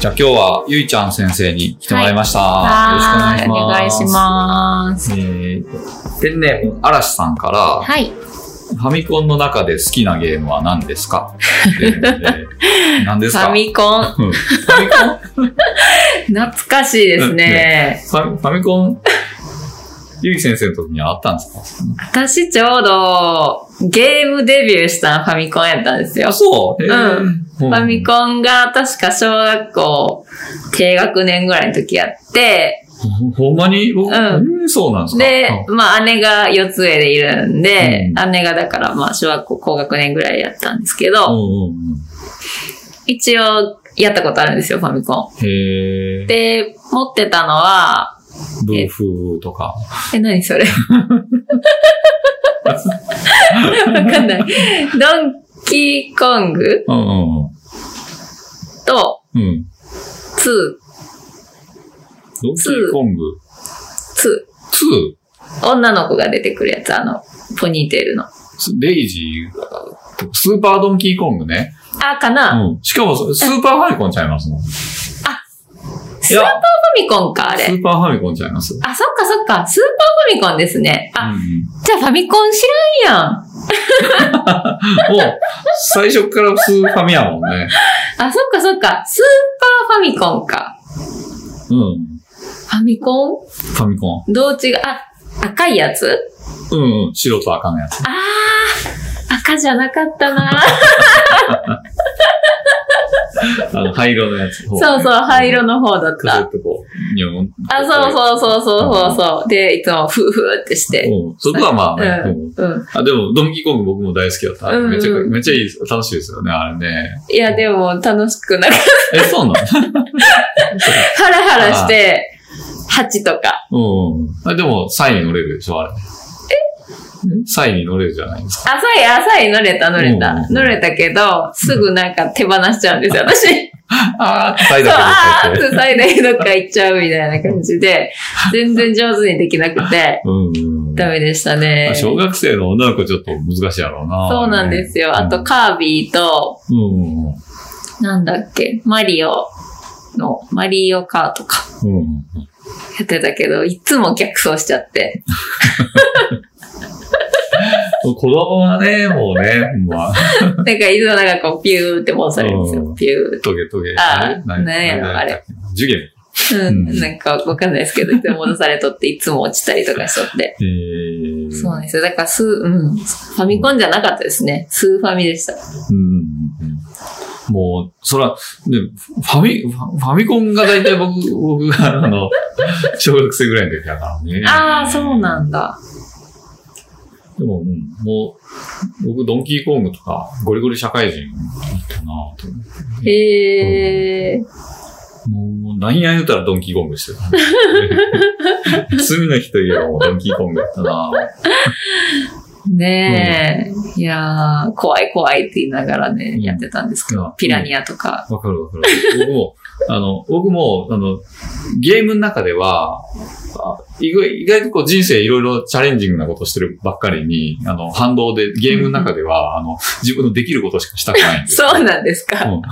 じゃあ今日はゆいちゃん先生に来てもらいました。はーい、およろ願いししくお願いします。ます。えー、ペンネーム、嵐さんから、はい。ファミコンの中で好きなゲームは何ですか？何ですか？ファミコン。うんファミコン？懐かしいですね。ファミコン、ゆい先生の時にはあったんですか？私ちょうどゲームデビューしたのファミコンやったんですよ。あ、。そう？うん。フファミコンが確か小学校低学年ぐらいの時やって、ほほんまに？僕、うん。えーそうなんですか？でう、まあ姉が四つ上でいるんで、う姉がだからまあ小学校高学年ぐらいやったんですけど、んうんうん。一応やったことあるんですよ、ファミコン。へえ。で、持ってたのは、ブーフーとか。え、何それわかんない。ドンキーコングうんうんと、うん。うん。ツドンキーコングー、ツ 2? ー？女の子が出てくるやつ、あの、ポニーテールの。レイジーが、スーパードンキーコングね。あ、かな、うん。しかも、スーパーファミコンちゃいますもん。スーパーファミコンか、あれ。スーパーファミコンちゃいます？あ、そっかそっか。スーパーファミコンですね。あ、うんうんじゃあファミコン知らんやん。もう、最初からスーファミやもんね。あ、そっかそっか。スーパーファミコンか。うん。ファミコン？ファミコン。どう違う？あ、赤いやつ？うんうん。白と赤のやつ。あー、赤じゃなかったな。あの、灰色のやつ。そうそう、灰色の方だった。カセットこう、ニョン。あ、そうそうそうそうそうそう。で、いつもフーフーってして。うん。そこはまあね。うんうん。あ、でも、ドンキーコング僕も大好きだった。めっちゃ、めっちゃいい。楽しいですよね、あれね。いや、でも楽しくなかっえ、そうなの？た。ハラハラして、8とか。うんでも、サイに乗れるでしょ、あれ。えサイに乗れるじゃないですか。浅い、浅い乗れた乗れた。うん乗れたけど、すぐなんか手放しちゃうんですよ、私。あー、サイだけでって最大どっか行っちゃうみたいな感じで、全然上手にできなくて。ダメでしたねまあ。小学生の女の子ちょっと難しいやろうな。そうなんですよ。あと、カービィと。なんだっけ、マリオの、マリオカーとかやってたけど、いつも逆走しちゃって。子供はね、もうね、まあ、なんかいつもなんかこう、ピューって戻されるんですよ。うんピュートゲトゲ。あーれ何やろ何あれ。ジュゲム。うん、うんなんかわかんないですけど、いつも戻されとって、いつも落ちたりとかしとって。えー、そうなんですよ。だから、スー、うん。ファミコンじゃなかったですね。スーファミでした。うん。もう、そら、ね、ファミ、ファファミコンが大体僕、僕が、あの、小学生ぐらいの時だからね。ああ、そうなんだ。でも、うん、もう、僕、ドンキーコングとか、ゴリゴリ社会人だったなと思って。へえ。もう、何や言うたらドンキーコングしてた。罪の日といえばもうドンキーコングやったなねえ。いやー、怖い怖いって言いながらね、うんやってたんですけうんど、ピラニアとか。わかるわかる。僕も、あの、僕も、あの、ゲームの中では、あ意外意外とこう人生いろいろチャレンジングなことしてるばっかりに、あの、反動でゲームの中では、あの、自分のできることしかしたくないんですよ。そうなんですか。うん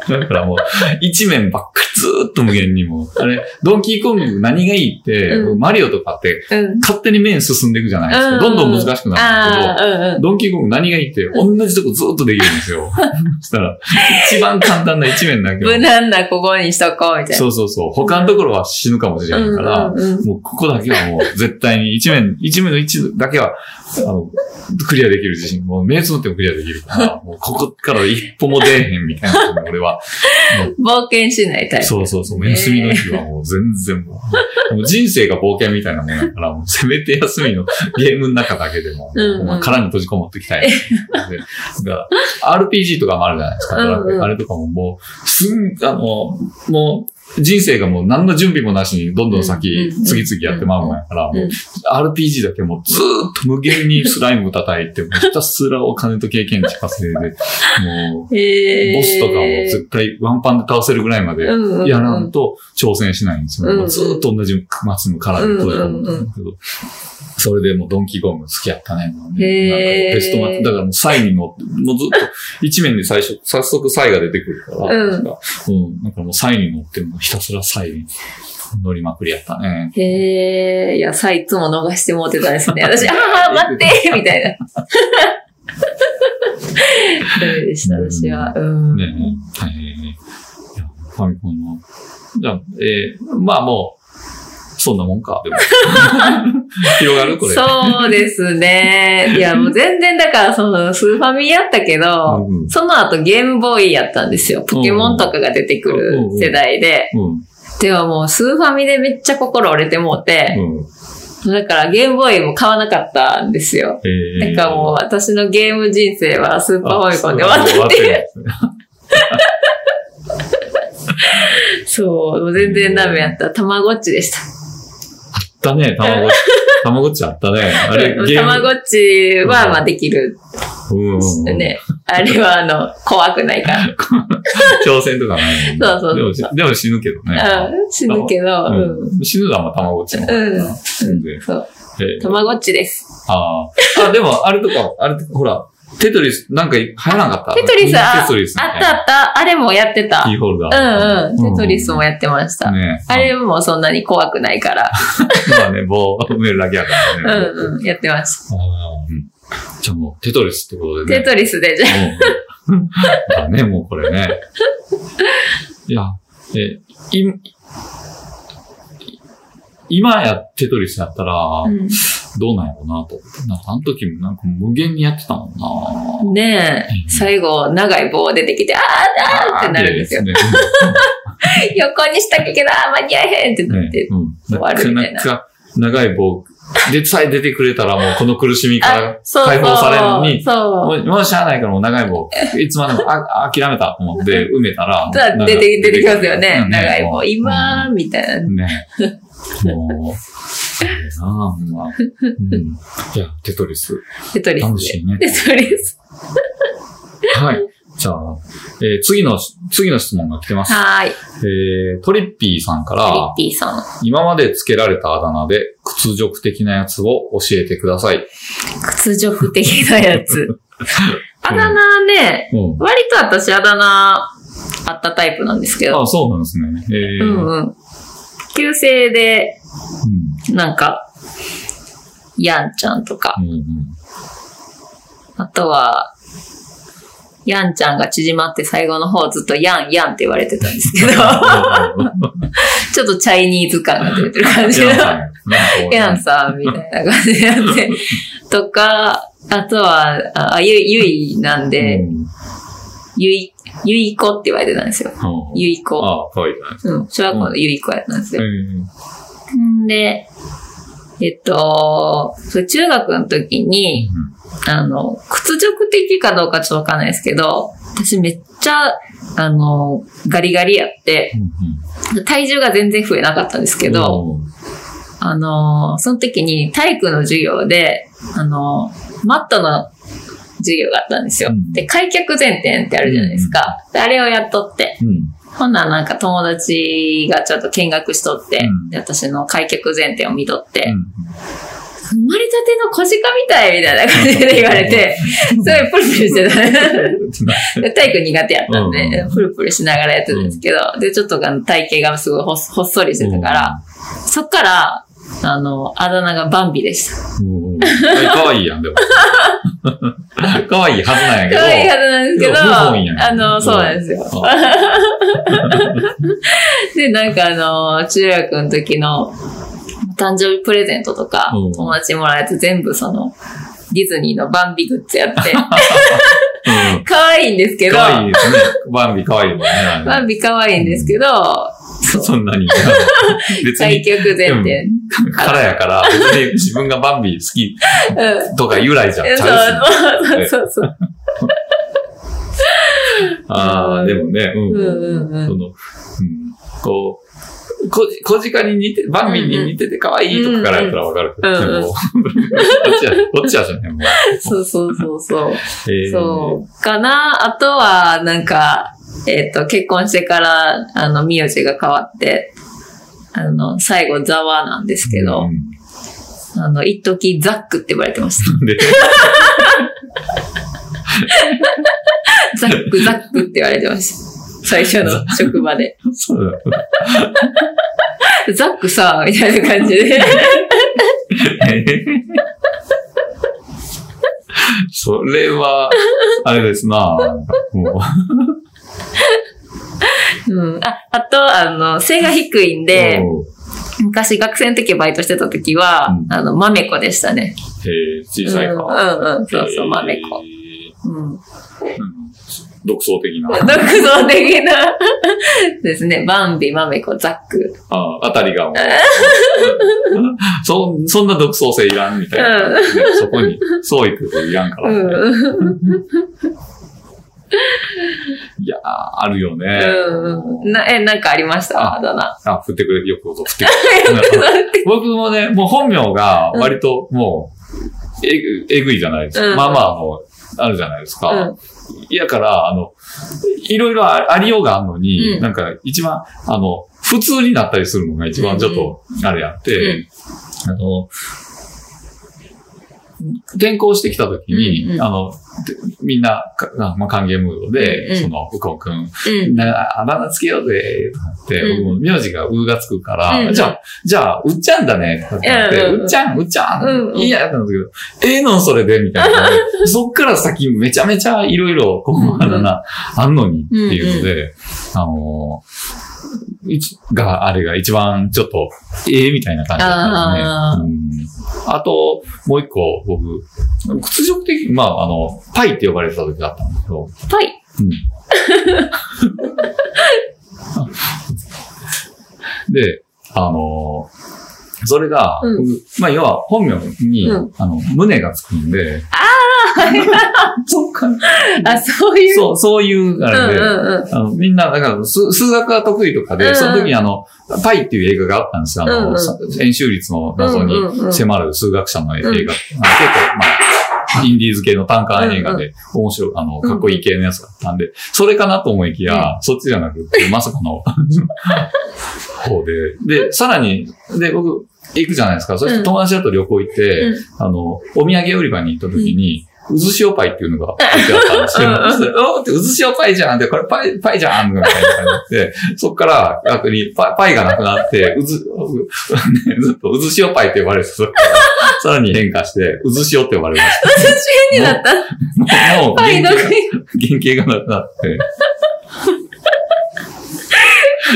だからもう、一面ばっかりずーっと無限にもう。あれ、ドンキーコング何がいいって、うんマリオとかってうん。勝手に面進んでいくじゃないですか。うんどんどん難しくなるんですけど。ドンキーコング何がいいって、同じとこずっとできるんですよ。そしたら、一番簡単な一面だけを無難なここにしとこう、みたいな。そうそうそう。他のところは死ぬかもしれないから、もうここだけはもう絶対に一面、一面の一だけは、あの、クリアできる自信。もう目つぶってもクリアできるから、もうここから一歩も出えへんみたいな、俺は。冒険しないタイプ。そうそうそう。休みの日はもう全然もう、もう人生が冒険みたいなもんだから、もうせめて休みのゲームの中だけでも、もう殻に閉じこもっていきたい。RPG とかもあるじゃないですか。あれとかももう、すん、あの、もう、人生がもう何の準備もなしにどんどん先次々やってまうもんやから、うん。もう RPG だけもうずーっと無限にスライム叩いて、ひたすらお金と経験値稼いで、もう、ボスとかも絶対ワンパンで倒せるぐらいまでやらんと挑戦しないんですよ。ずーっと同じ松の殻で閉じ込むんだけど、それでもうドンキーコング好きやったね。なんかベストマッチ、だからもうサイに乗って、もうずっと一面で最初、早速サイが出てくるから、うん。なんかもうサイに乗ってもうひたすらサイに乗りまくりやったね。へえ、いや、さ、いつも逃してもうてたんですね。私、ああ、待ってみたいな。ダメでした、私は。うん。ねえ、はい。ファミコンの。じゃあ、えーまあもう、そんなもんか、でも。広がるこれ。そうですね。いや、もう全然だから、その、スーファミやったけど、うんその後ゲームボーイやったんですよ。ポケモンとかが出てくる世代で。うん。でももう、スーファミでめっちゃ心折れてもうて、うん。だからゲームボーイも買わなかったんですよ。えなんかもう、私のゲーム人生はスーパーファミコンで終わ終ったっていう。そう全然ダメやった。たまごっちでした。あったね、たまごっち。たまごっちあったね。あれ、ゲーム。たまごっちは、まあできる。うん。ね。あれは、あの、怖くないから。挑戦とかないそうそうそうでもしでも死ぬけどね。うん、死ぬけど、うん。うん死ぬのはまあたまごっちうんな。全然そう。えーたまごっちです。ああ。あ、でも、あれとか、あれとか、ほら、テトリス、なんか入らなかった？テトリス、あテトリスみたいな。あったあった。あれもやってた。キーホルダうー。んうん。テトリスもやってました。ねあれもそんなに怖くないから。まあね、棒埋めるだけやからね。うんうん。やってました。じゃあもう、テトリスってことでね。テトリスでじゃうんだね、もうこれね。いや、え、い、今やテトリスやったら、あ。うんどうなんやろうなと。なんかあの時もなんか無限にやってたもんな。ねえ、最後、長い棒出てきて、あーあーってなるんですよ。ね横にしたけど、あー 間に合えへんってなっねて。うん。終わるみたいなな長い棒でさえ出てくれたらもうこの苦しみから。解放されるのに、そう。もうもうしゃあないからもう長い棒、いつまでもあ諦めたと思って埋めたら、だ出て、出てきますよね。うん長い棒。今、みたいな。ね。もう、なあ、ほんま。うん。いや、テトリス。テトリスで。楽しいね。テトリス。はい。じゃあ、えー次の、次の質問が来てます。はーい。えートリッピーさんかリらッ、ピーさん。今まで付けられたあだ名で屈辱的なやつを教えてください。屈辱的なやつ。あだ名ね、うん。割と私あだ名あったタイプなんですけど。あ、そうなんですね。えーうんうん。旧姓で、なんか、やんちゃんとかう、ん。うんうんあとは、やんちゃんが縮まって最後の方ずっとやんやんって言われてたんですけど、ちょっとチャイニーズ感が出てる感じの。いやんさんみたいな感じでやって。とか、あとは、あ、ゆ、ゆいなんで、うんゆい、ゆいこって言われてたんですよ。うんゆいこ。あいいじゃないですか。うん、小学校のゆいこやったんですよ。うんんで、えっと、中学の時に、あの、屈辱的かどうかちょっとわかんないですけど、私めっちゃ、あの、ガリガリやって、体重が全然増えなかったんですけど、あの、その時に体育の授業で、あの、マットの授業があったんですよ。うんで、開脚前転ってあるじゃないですか。であれをやっとって、うん。ほんならなんか友達がちょっと見学しとって、うんで私の開脚前転を見とって、うん生まれたての小鹿みたいみたいな感じで言われて、すごいプルプルしてた。で体育苦手やったんで、うんプルプルしながらやってたんですけど、で、ちょっと体型がすごいほっそりしてたから、そっから、あの、あだ名がバンビでした。うん。えかわいいやん、でも。かわいいはずなんやけど。可愛いはずなんですけど、あの、そうなんですよ。で、なんかあの、中学の時の誕生日プレゼントとかうん、友達にもらえて全部その、ディズニーのバンビグッズやって、うん。可愛いんですけど、かわいいですね。バンビかわいいもんね。バンビ可愛いんですけど、そんなに。別開に、脚前転。からやから、別に自分がバンビ好きうん。とか由来じゃん。ちそう。そうそうそう。ああ、でもね、うん。うんうんうんその、うん。こう、こ、小鹿に似て、バンビに似てて可愛いとかからやったらわかるけど、うんうんでもこっちは、こっちはじゃね。そうそうそうそう。えーそう。かな。あとは、なんか、えっ、と、結婚してから、あの、名字が変わって、あの、最後、ザワなんですけど、うんあの、一時ザックって呼ばれてました。で、ザック、ザックって言われてました。最初の職場で。そうだ。ザックさ、みたいな感じで。それは、あれですな。もうん。あ、あと、あの、背が低いんう。で、うん昔学生の時バイトしてた時は、うんあの、豆子でしたね。えー小さいか。うんうんうん、そうそう、えー豆子。うん。うん独創的な。独創的なですね。バンビ、マメコ、ザック。ああたりがもう。そ、そんな独創性いらんみたいな、ねそこに、創意工夫いらんから、ねうん。いやー、あるよね。うん。な、え、なんかありました？ああだ名。あ、振ってくれ、よくこと振ってくれ。僕もね、もう本名が割ともう、えぐ、えぐいじゃないですか。うんまあまあもう、あるじゃないですか。うん。いやから、あの、いろいろあありようがあるのに、うんなんか一番、あの、普通になったりするのが一番ちょっと、あれやって、うんあの、転校してきた時に、うんうんあの、でみんな、かまあ、歓迎ムードで、うん。うんその、うこうくん、うん。な、あだ名つけようぜ、って、うん。名字がうがつくから、うん。うんじゃあ、じゃあ、うっちゃんだね、って言って、うっちゃん、うっちゃん、いいや、ってなんだけど、ええのんそれで、みたいな。そっから先めちゃめちゃいろいろ、こう、あだ名、あんのにっていうので、あのー、が、あれが一番ちょっと、ええみたいな感じだったんですね。あー。うん。あと、もう一個、僕、屈辱的、まあ、あの、パイって呼ばれてた時があったんですけど、パイ。で、あのーそれが、うん。僕まあ、要は本名に、うん。あの、胸がつくんで、そっか。あ、そういう。そう、そういう、あれで、うんうんうんあのみんな、だから数、数学が得意とかで、うんその時にあの、パイっていう映画があったんですよ。あの、うんうんさ円周率の謎うんうんうんに迫る数学者の映画。うんあの結構、まあ、インディーズ系の単価映画で、面白い、あの、かっこいい系のやつだったんで、それかなと思いきや、そっちじゃなくて、まさかの方で。で、さらに、で、僕、行くじゃないですか。そして友達だと旅行行って、うんあの、お土産売り場に行った時に、うずしおパイっていうのが置いてあったんですけど、うんうんそしたらおーって、うずしおパイじゃんって、これパイ、パイじゃんみたいな感じになって、そっから逆にパイパイがなくなって、うず、ずっとうずしおパイって呼ばれてたから、さらに変化して、うずしおって呼ばれました。になった。もう、パイの原型原型がなくなって。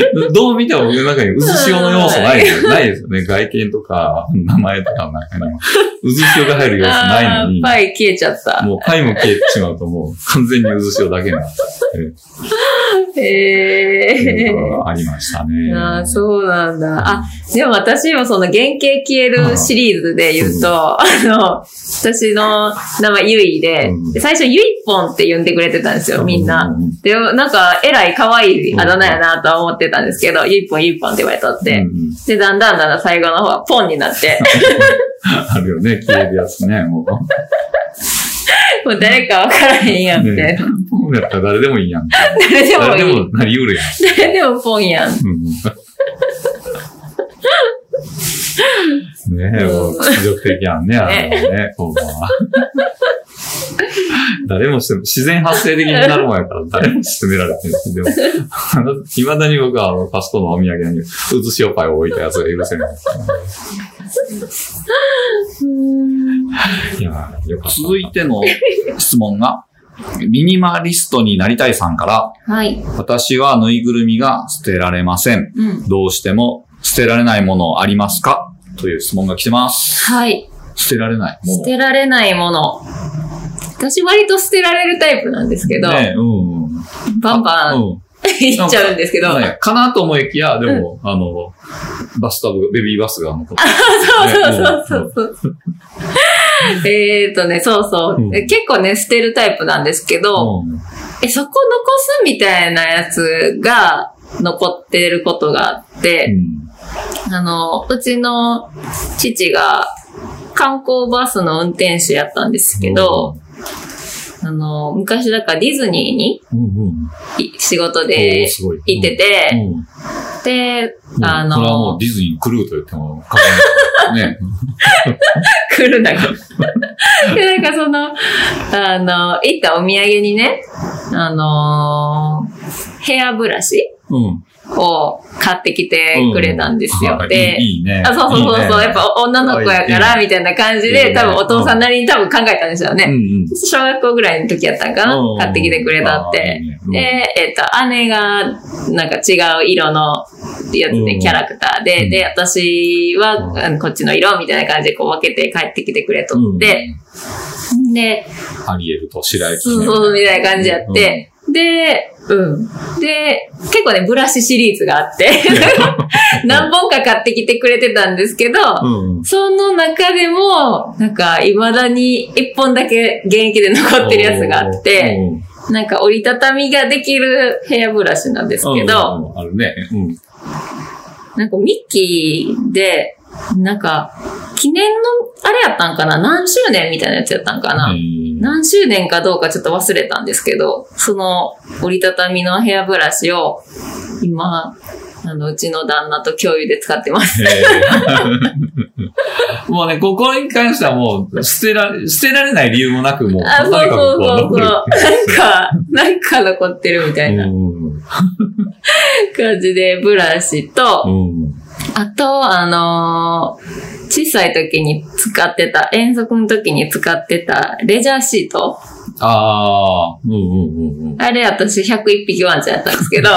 どう見ても僕の中にうずしおの要素ないですよないですよね。外見とか、名前とかの中にも。うずしおが入る要素ないのに。パイ消えちゃった。もうパイも消えてしまうともう完全にうずしおだけになって、へえっていうのがありましたね。ああ、そうなんだ。あ、でも私もその原型消えるシリーズで言うと、あの、私の名前ゆいで最初ゆいぽんって呼んでくれてたんですよ、みんな。うんで、なんか、えらい可愛いあだ名やなとは思ってたんですけど、ゆいぽんゆいぽんって言われとって。うんで、だんだんだんだん最後の方はポンになって、あるよね、消えるやつね、もう。もう誰かわからへんやんって。ねポンやったら誰でもいいやん。誰でも誰でいい。もなりうるやん。誰でもポンやん。うんねえ、もう、屈辱的やんね、あのね、ほんまは。誰もしても、自然発生的になるもんやから、誰も勧められてるんでも、あの、未だに僕は、あの、パスコのお土産に、うずしおパイを置いたやつが許せない。続いての質問が、ミニマリストになりたいさんから、はい。私はぬいぐるみが捨てられません。うん。どうしても捨てられないものありますか？という質問が来てます。はい。捨てられないもの。捨てられないもの。私割と捨てられるタイプなんですけど、ねうんうん。バンバンうん。言っちゃうんですけど、ねかなと思いきや、でも、あの、バスタブ、ベビーバスが残ってそうそうそうそうそう。えーっとね、そうそう、うん。え結構ね、捨てるタイプなんですけど、うん。え、そこ残すみたいなやつが、残ってることがあって、あの、うちの父が観光バスの運転手やったんですけど、あの、昔だからディズニーにうんうん。い仕事おで行ってて、うん。で、うんあこれはものうデ、ィズニークルーと言っても過言ない。ね。来るんだから。で、なんかその、あの、行ったお土産にね、あのヘアブラシうん。を買ってきてくれたんですよ。はいで、いいね。あ、そうそうそうそう、ね。やっぱ女の子やから、みたいな感じで、いいね。多分お父さんなりに多分考えたんですよね。うん。うん。小学校ぐらいの時やったんかな。うん。買ってきてくれたって。いいね。うん。で、えっ、と、姉が、なんか違う色のやつで、うん。キャラクターで、うん。で、私は、こっちの色みたいな感じでこう分けて帰ってきてくれとって、で、アリエルと白雪。そうそう、みたいな感じやって、で、うん。で、結構ね、ブラシシリーズがあって、何本か買ってきてくれてたんですけど、うんうん。その中でも、なんか、未だに一本だけ現役で残ってるやつがあって、なんか折りたたみができるヘアブラシなんですうん、けど、あるね。うん。なんかミッキーで、なんか、記念の、あれやったんかな？何周年みたいなやつやったんかな、うん何周年かどうかちょっと忘れたんですけど、その折りたたみのヘアブラシを今、あの、うちの旦那と共有で使ってます。もうね、ここに関してはもう、捨てられ、捨てられない理由もなく、もう、あ、そうそうそうそう。なんか、なんか残ってるみたいなうん感じで、ブラシと、うん。あと、あのー小さい時に使ってた、遠足の時に使ってたレジャーシート。ああ、うんうんうんうん。あれ私101匹ワンちゃんやったんですけど、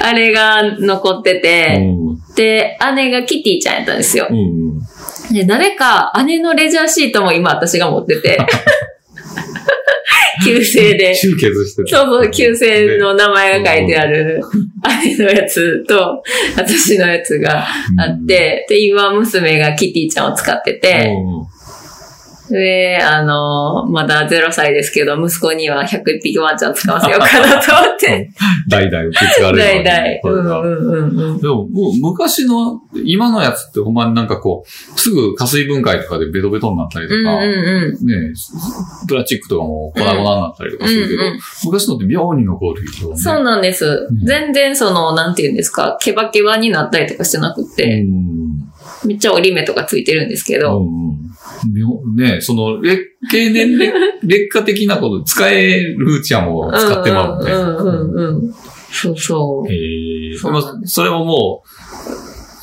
あれが残ってて、で、姉がキティちゃんやったんですよう。んうん。で、誰か姉のレジャーシートも今私が持ってて、旧姓で。集結してた。そうそう、旧姓の名前が書いてある姉のやつと、私のやつがあって、で、今娘がキティちゃんを使ってて、で、あの、まだ0歳ですけど、息子には101匹ワンちゃん使わせようかなと思って。代々受け継がれ代るわけ々。ね。うんうんうんうん。でも、もう昔の、今のやつってほんまになんかこう、すぐ加水分解とかでベトベトになったりとか、うんうんうん。ねプラスチックとかも粉々になったりとかするけど、うんうん昔のって妙に残るよね。そうなんです。うん全然その、なんて言うんですか、ケバケバになったりとかしてなくて、めっちゃ折り目とかついてるんですけど、うんうん妙ねその、劣経年劣 劣化的なこと使えるうちはもう使ってまうね。うんうんうんうん。そうそう。へえ。そそれももう、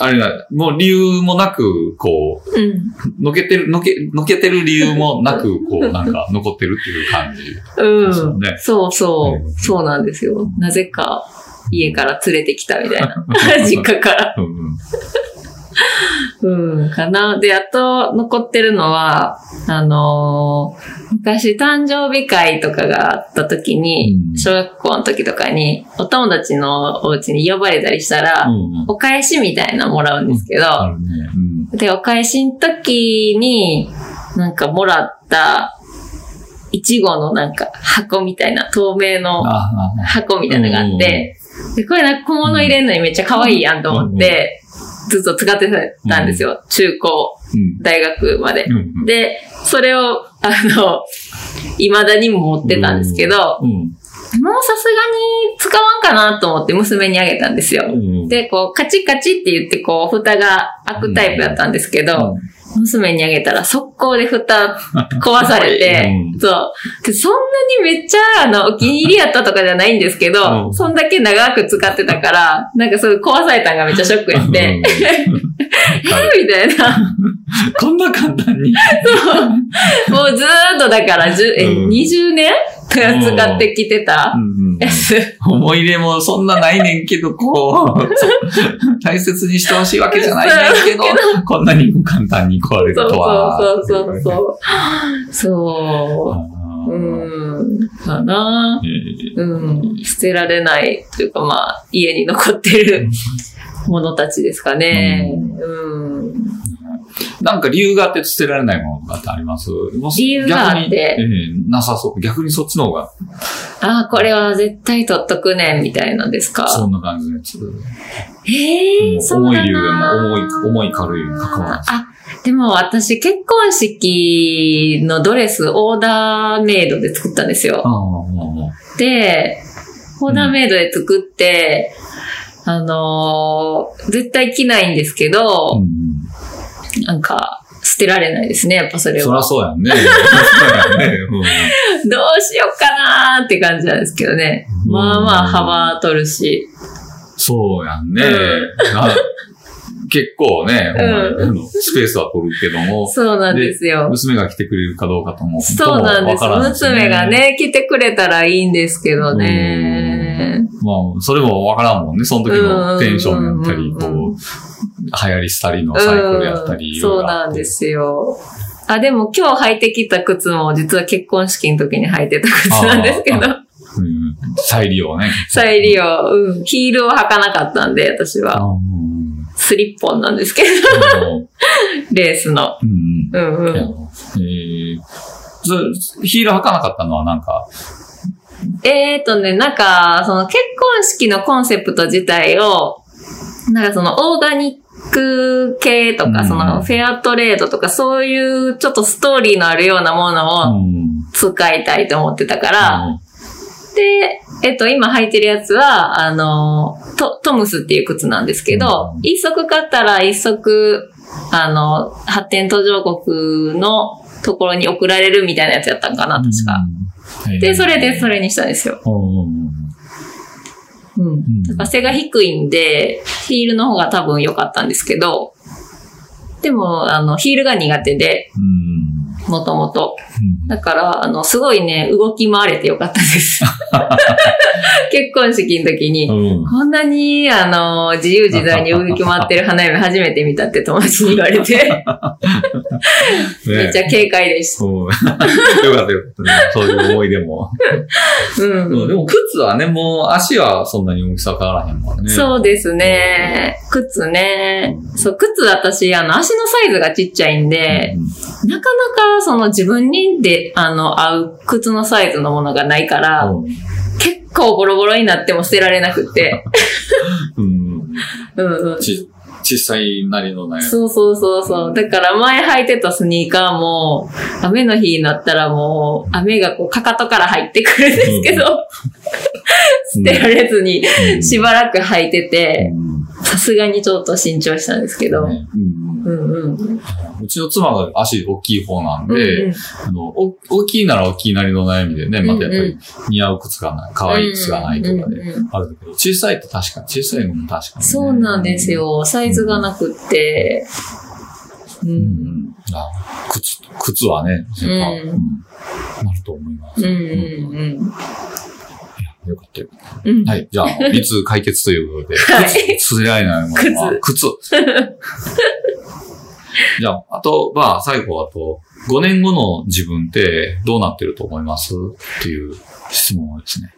あれだ、もう理由もなく、こうん。う、のけてる、のけ、のけてる理由もなく、こう、なんか残ってるっていう感じ。うん。そうねそうそううんそうなんですよ。なぜか家から連れてきたみたいな。実家から。うんうんうん、かな。で、あと残ってるのは、あのー昔誕生日会とかがあった時に、うん。小学校の時とかに、お友達のお家に呼ばれたりしたら、お返しみたいなのもらうんですけど、で、お返しの時に、なんかもらった、いちごのなんか箱みたいな、透明の箱みたいなのがあって、で、これなんか小物入れるのにめっちゃ可愛いやんと思って、ずっと使ってたんですよ。中高、うん大学まで。で、それを、あの、未だにも持ってたんですけど、うんもうさすがに使わんかなと思って娘にあげたんですよ。うんで、こう、カチカチって言って、こう、蓋が開くタイプだったんですけど、娘にあげたら速攻で蓋 壊されて、うん。そう。で、そんなにめっちゃ、あの、お気に入りやったとかじゃないんですけど、うん。そんだけ長く使ってたから、なんかそういう壊されたのがめっちゃショックやって、うん。えみたいな。こんな簡単に。もうずーっとだから、え、うん。20年使ってきてたやつ。思い入れもそんなないねんけど、こう、大切にしてほしいわけじゃないねんけど、こんなにも簡単に壊れるとは。そうそうそう。そう。ううん。かな。えうん。捨てられないというか、まあ、家に残ってるものたちですかね。うん。なんか理由があって捨てられないものがあります？理由があって？ええなさそう。逆にそっちの方が、ああ、これは絶対取っとくねん、みたいなんですか？そんな感じのやつ。ええー、そうだ重い理由重い、重い軽いに関わらず。あ、でも私結婚式のドレスオーダーメイドで作ったんですよ。で、オーダーメイドで作って、あのー絶対着ないんですけど、うんうんなんか、捨てられないですね、やっぱそれは。そうやんね。そうやんね。うんどうしようかなーって感じなんですけどね。うんまあまあ幅取るし。そうやんね。結構ね、うんスペースは取るけども、そうなんですよ。娘が来てくれるかどうかとも、そうなんです。娘が。ね、来てくれたらいいんですけどね。まあ、それもわからんもんね。その時のテンションやったり、こう、流行り廃りのサイクルやったり。うんそうなんで。すよ。あ、でも今日履いてきた靴も実は結婚式の時に履いてた靴なんですけど、あうん。再利用ね。再利用、うん、ヒールを履かなかったんで、私は。スリッポンなんですけど、レースの。うんうんうん。うん。えーそヒール履かなかったのはなんか、えーとね、なんか、その結婚式のコンセプト自体を、なんかそのオーガニック系とか、うんそのフェアトレードとか、そういうちょっとストーリーのあるようなものをうん。使いたいと思ってたから、で、えっと、今履いてるやつは、あの、トトムスっていう靴なんですけど、うん一足買ったら一足、あの、発展途上国のところに送られるみたいなやつやったんかな、確か。うん。で、それでそれにしたんですよ。うん。だから背が低いんで、ヒールの方が多分良かったんですけど、でも、あの、ヒールが苦手で、うん。もともと。うんだから、あの、すごいね、動き回れてよかったです。結婚式の時に、うん。こんなに、あの、自由自在に動き回ってる花嫁初めて見たって友達に言われて、めっちゃ軽快でした。そう。よかったよかったね。そういう思い出も。うん。でも靴はね、もう足はそんなに大きさ変わらへんもんね。そうですね。靴ね。そう、靴私、あの、足のサイズがちっちゃいんで、なかなかその自分にで、あの、合う靴のサイズのものがないから、うん。結構ボロボロになっても捨てられなくて。うん。うんうん。ち、小さいなりのね。そうそうそうそう。だから前履いてたスニーカーも、雨の日になったらもう、雨がこう、かかとから入ってくるんですけど、捨てられずに、うんしばらく履いてて、うんさすがにちょっと慎重したんですけど、ねうんうんうちの妻が足大きい方なんうんで、あの、お大きいなら大きいなりの悩みでね、またやっぱり似合う靴がない、可愛い靴がないとかであるけど、小さいと確かに、小さいのも確かにね。そうなんですよ。サイズがなくって。う。うんん。あ靴、靴はね、やっぱうんうんなると思います。うんよかったよ。うん。うん。はい。じゃあ、いつ解決ということで。はい靴、釣り合いないものは靴。じゃあ、あと、まあ、最後、あと、5年後の自分ってどうなってると思います？っていう質問をですね。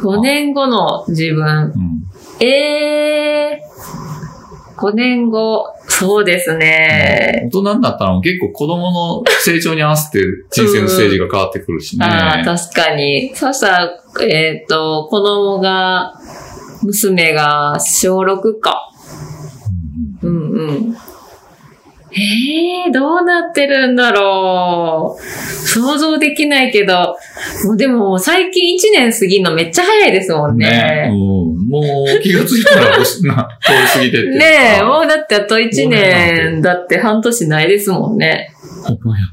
5年後の自分。うん。ええー、5年後、そうですね。大人になったら結構子供の成長に合わせて人生のステージが変わってくるしね。ああ、確かに。そしたら、えっ、と、子供が、娘が小6か。うんうんうん。ええー、どうなってるんだろう。想像できないけど、もうでも最近1年過ぎるのめっちゃ早いですもんね。うん。もう気がついたら、な通り過ぎてって。ねえ、もうだってあと1年、だって半年ないですもんね。ほんまや。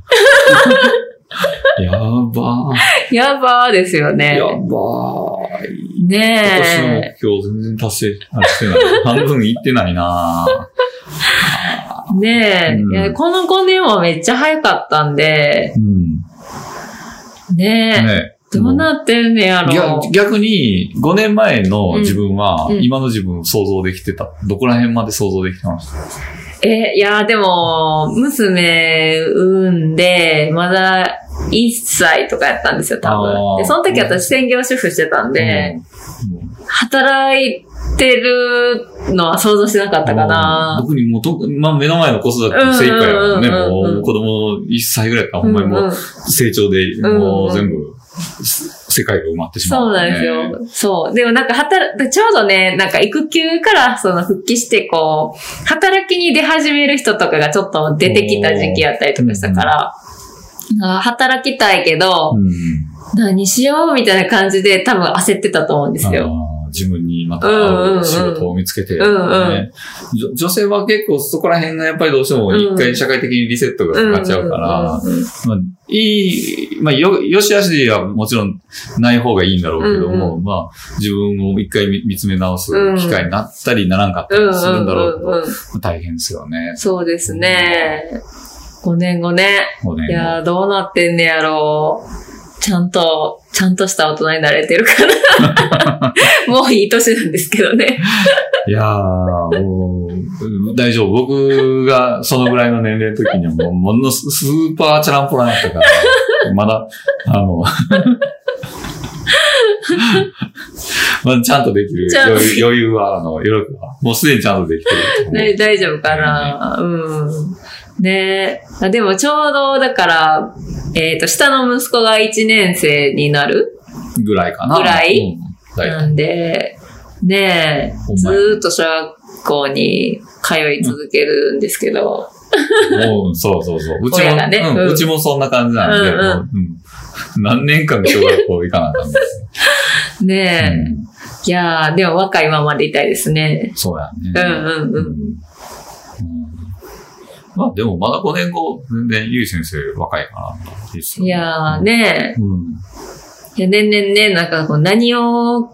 やばやばーですよー。ねや。ばーい。今年のね目標全然達成あしてない。半分いってないなえ。ねえ、うんいや。この5年はめっちゃ早かったんで、うん。ねえ。ねどうなってんねやろ逆逆に、5年前の自分は、うんうん今の自分を想像できてた。どこら辺まで想像できてました？え、いや、でも、娘産んで、まだ1歳とかやったんですよ、多分。で、その時私専業主婦してたんで、うん働いてるのは想像してなかったかな。僕にもうと、まあ目の前の子育て精一杯だね。もう子供1歳ぐらいからほんまにもう成長で、もう全部、世界が埋まってしま。そううなんですよ。そう。でもなんか働、ちょうどね、なんか育休からその復帰してこう、働きに出始める人とかがちょっと出てきた時期やったりとかしたから、あー働きたいけど、うん。何しようみたいな感じで多分焦ってたと思うんですよ。自分にまた仕事を見つけて、ねうんうん女女性は結構そこら辺がやっぱりどうしても一回社会的にリセットがかかっちゃうから、まあ、いい、まあ、よ、よしあしはもちろんない方がいいんだろうけども、うんうまあ、自分を一回見見つめ直す機会になったりならんかったりするんだろうけど、うんうんうんうん大変ですよね。そうですね。5年後ね。もうねいやー、どうなってんねやろう。ちゃんと、ちゃんとした大人になれてるかな。もういい年なんですけどね。いやー、もう、大丈夫。僕がそのぐらいの年齢の時にはもう、ものすスーパーチャランポランやったから、まだ、あの、まだちゃんとできる余裕余裕は、あの、余力は、もうすでにちゃんとできてると思う。大大丈夫かなうん。ねえ。あでもちょうど、だから、えっ、と、下の息子が1年生になるぐらいかな。ぐらいうん。なんで、ねえ、ずーっと小学校に通い続けるんですけど、もう、そうそうそう。うちも、ね。うん。うちもそんな感じなんで、うんうん。もううん。何年間か小学校行かなあかんです。ねえ。うん。いやー、でも若いままでいたいですね。そうやね。うんうんうん。うんまあでもまだ5年後、全然ゆい先生若いかな。いいっすよいやーねうん。年々ね、なんかこう何を、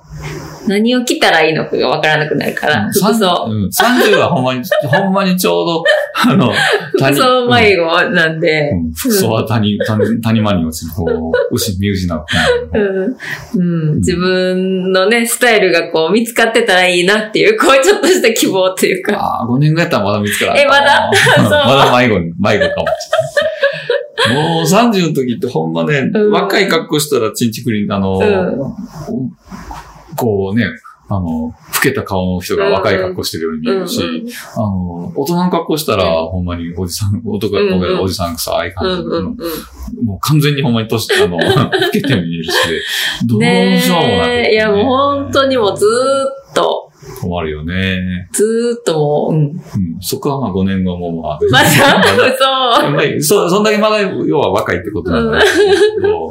何を着たらいいのかがわからなくなるから、服装。うん。30はほんまに、ほんまにちょうど、あの、服装迷子なんで、うん服装は谷、谷、谷間に落ちる、こう、牛、見失う。うんうん、自分のね、スタイルがこう見つかってたらいいなっていう、こうちょっとした希望というか。ああ、5年後やったらまだ見つからんかえまだ？まだ迷子に、迷子かもしれない。もう30の時ってほんまね、うん。若い格好したらチンチクリン、あの、うん。こうね、あの、老けた顔の人が若い格好してるように見えるし、うん。うんあの、大人の格好したら、ほんまにおじさん、男が、うん。うんおじさん臭いうん感じ、うんうん。もう完全にほんまに年、あの、老けて見えるし、どうしようもなくてね、いやもう本当にもうずーっと、困るよね。ずーっともう、うん。うん。そこはまあ5年後もまあ、まだ？まだ嘘。まあ、そ、そんだけまだ、要は若いってことなんだけど、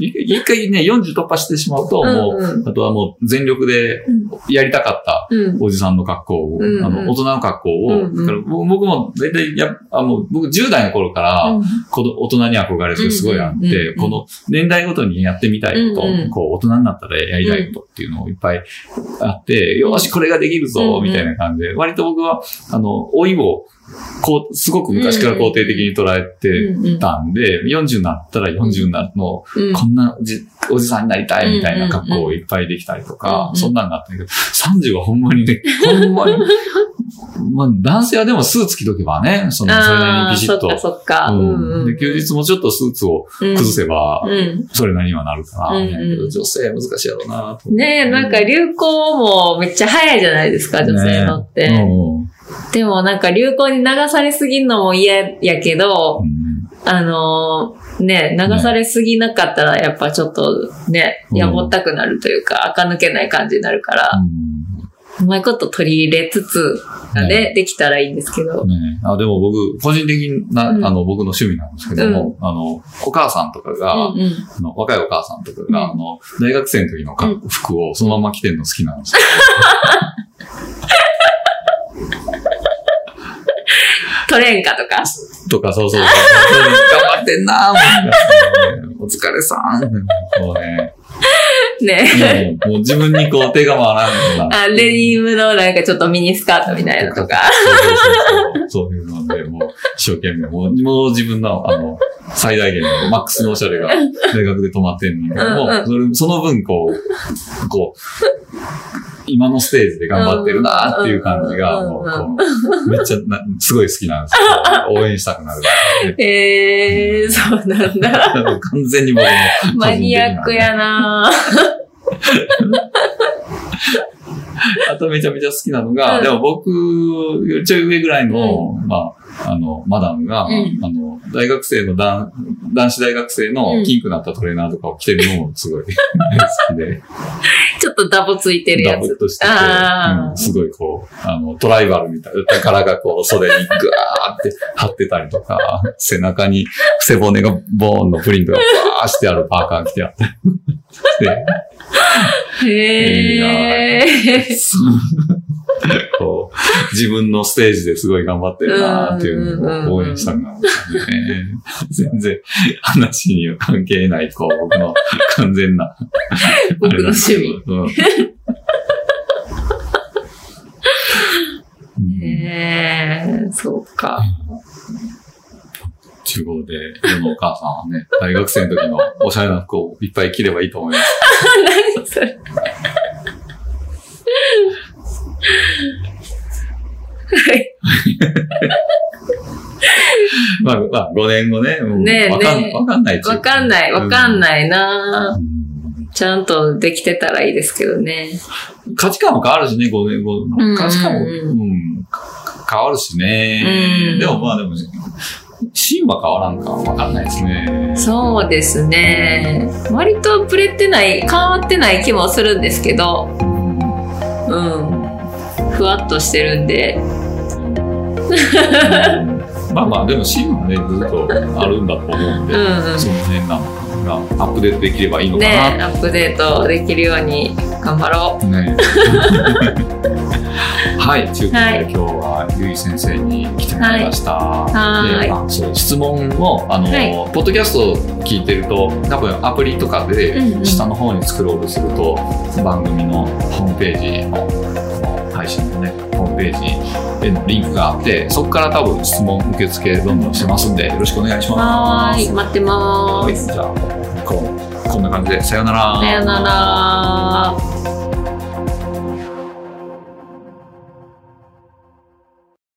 い一回ね、40突破してしまうと、もう、うんあとはもう全力でやりたかったうん。おじさんの格好を、うんあの、大人の格好を、うんうんだから僕僕も大体や、あもう僕10代の頃から、この大人に憧れてすごいあって、うんうんうんうんこの年代ごとにやってみたいこと、うんうんこう大人になったらやりたいことっていうのをいっぱいあって、よーし、これができるぞ、みたいな感じで、割と僕は、あの、老いを、こう、すごく昔から肯定的に捉えてうんうんたん。で、40になったら40になるの、うん。こんなおじおじさんになりたいみたいな格好をいっぱいできたりとか、うんうんそんなんがあったけど、30はほんまにね、ほんまに、まあ男性はでもスーツ着とけばね、その、それなりにビシッと。そっか。そっか。うん。で、休日もちょっとスーツを崩せば、うん。それなりにはなるから、ね。うんうん女性難しいやろうなと。ねえ、なんか流行もめっちゃ早いじゃないですか、女性のって。ねうんでもなんか流行に流されすぎんのも嫌やけど、うん。あのーね、流されすぎなかったらやっぱちょっとね、うん。やぼったくなるというか、垢抜けない感じになるから、うまいこと取り入れつつ、ね、ね。できたらいいんですけど。ね。あでも僕、個人的な、うん。あの、僕の趣味なんですけども、あの、お母さんとかが、うんうん。あの若いお母さんとかが、うん。あの、大学生の時の服をそのまま着てるの好きなんですよ。トレンカとか。とか、そうそうそう。頑張ってんなぁ、もうお疲れさん。こ うね、ね。もう自分にこう手が回らんような。あ、レニームのなんかちょっとミニスカートみたいなのとか。そうそうそうそう。そういうので、もう一生懸命、もうもう自分の、あの、最大限のマックスのおしゃれが 大学で止まってんのに、もうその分こう、こう、今のステージで頑張ってるなーっていう感じが、もうめっちゃな、すごい好きなんですけど、応援したくなる。えー、そうなんだ。完全に僕のマニアックやな。ぁ あとめちゃめちゃ好きなのが、うん。でも僕よりちょい上ぐらいの、まあ、あの、マダムが、うん。あの、大学生の男、男子大学生のピンクになったトレーナーとかを着てるのもすごい 好きで、ちょっとダボついてるダやつ。ボっとしてて、うんすごいこう、あの、トライバルみたいな、柄がこう袖にグワーって貼ってたりとか、背中に背骨がボーンのプリントがバーしてあるパーカー着てあったりして、へー。こう、自分のステージですごい頑張ってるなっていうのを応援したんだね。全然話には関係ない、こう、僕の完全な。僕の趣味。うんうんへー、そうか。中国で、世のお母さんはね、大学生の時のおしゃれな服をいっぱい着ればいいと思います。何それ。はい。まあ、まあ、5年後ね、もうねえわかん、わかんないわかんない、わかんい。ないなうんちゃんとできてたらいいですけどね。価値観も変わるしね、5年後。ん価値観も、ううんん、変わるしね。うんでもまあでも、芯は変わらんかわかんないですね。そうですね。割とブレてない、変わってない気もするんですけど、うんうん。ふわっとしてるんで。まあまあ、でも芯はね、ずっとあるんだと思うんで、うんうん。その辺なんかがアップデートできればいいのかねなアップデートできるように頑張ろね。はい、ということで、はい。今日はゆい先生に来てもらいました。はい。であそう質問をあの、はい。ポッドキャストを聞いてると、多分アプリとかでうんうん。下の方にスクロールすると、番組のホームページの配信のね、ホームページへのリンクがあって、そこから多分質問受付どんどんしてますんで、よろしくお願いしう。ます。はーい、待ってまはい。じゃあこうこんな感じでさよなら。さよなら。